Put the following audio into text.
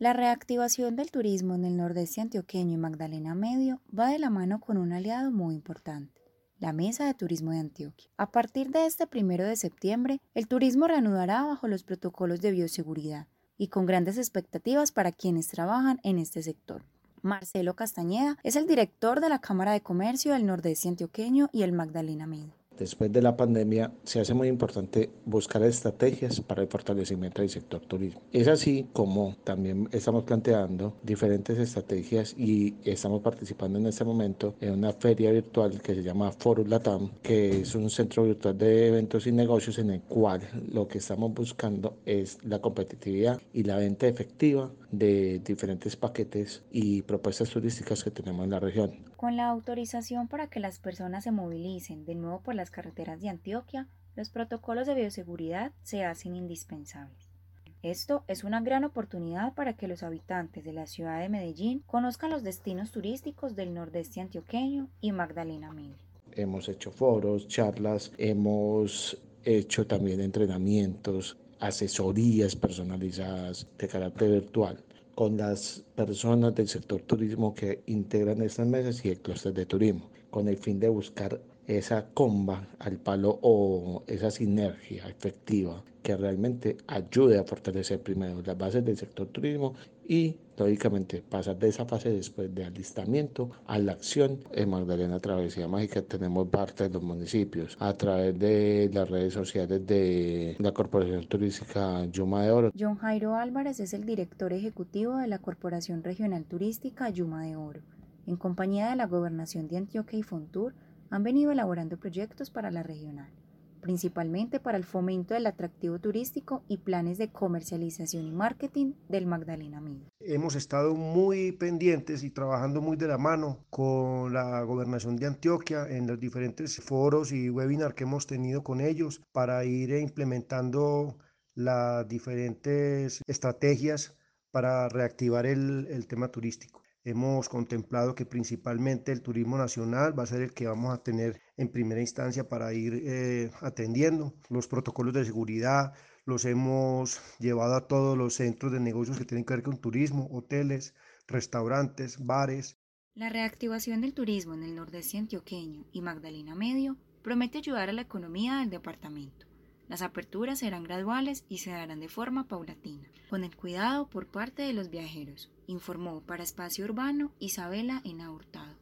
La reactivación del turismo en el nordeste antioqueño y Magdalena Medio va de la mano con un aliado muy importante, la Mesa de Turismo de Antioquia. A partir de este primero de septiembre, el turismo reanudará bajo los protocolos de bioseguridad y con grandes expectativas para quienes trabajan en este sector. Marcelo Castañeda es el director de la Cámara de Comercio del Nordeste Antioqueño y el Magdalena Medio después de la pandemia, se hace muy importante buscar estrategias para el fortalecimiento del sector turismo. Es así como también estamos planteando diferentes estrategias y estamos participando en este momento en una feria virtual que se llama Forum Latam, que es un centro virtual de eventos y negocios en el cual lo que estamos buscando es la competitividad y la venta efectiva de diferentes paquetes y propuestas turísticas que tenemos en la región. Con la autorización para que las personas se movilicen de nuevo por las carreteras de Antioquia, los protocolos de bioseguridad se hacen indispensables. Esto es una gran oportunidad para que los habitantes de la ciudad de Medellín conozcan los destinos turísticos del nordeste antioqueño y Magdalena Medio. Hemos hecho foros, charlas, hemos hecho también entrenamientos asesorías personalizadas de carácter virtual con las personas del sector turismo que integran estas mesas y el clúster de turismo, con el fin de buscar esa comba al palo o esa sinergia efectiva que realmente ayude a fortalecer primero las bases del sector turismo y lógicamente pasar de esa fase después de alistamiento a la acción. En Magdalena Travesía Mágica tenemos parte de los municipios a través de las redes sociales de la Corporación Turística Yuma de Oro. John Jairo Álvarez es el director ejecutivo de la Corporación Regional Turística Yuma de Oro. En compañía de la Gobernación de Antioquia y Fontur, han venido elaborando proyectos para la regional, principalmente para el fomento del atractivo turístico y planes de comercialización y marketing del Magdalena Medio. Hemos estado muy pendientes y trabajando muy de la mano con la gobernación de Antioquia en los diferentes foros y webinars que hemos tenido con ellos para ir implementando las diferentes estrategias para reactivar el, el tema turístico. Hemos contemplado que principalmente el turismo nacional va a ser el que vamos a tener en primera instancia para ir eh, atendiendo. Los protocolos de seguridad los hemos llevado a todos los centros de negocios que tienen que ver con turismo, hoteles, restaurantes, bares. La reactivación del turismo en el nordeste antioqueño y Magdalena Medio promete ayudar a la economía del departamento. Las aperturas serán graduales y se darán de forma paulatina, con el cuidado por parte de los viajeros, informó para Espacio Urbano Isabela Ena Hurtado.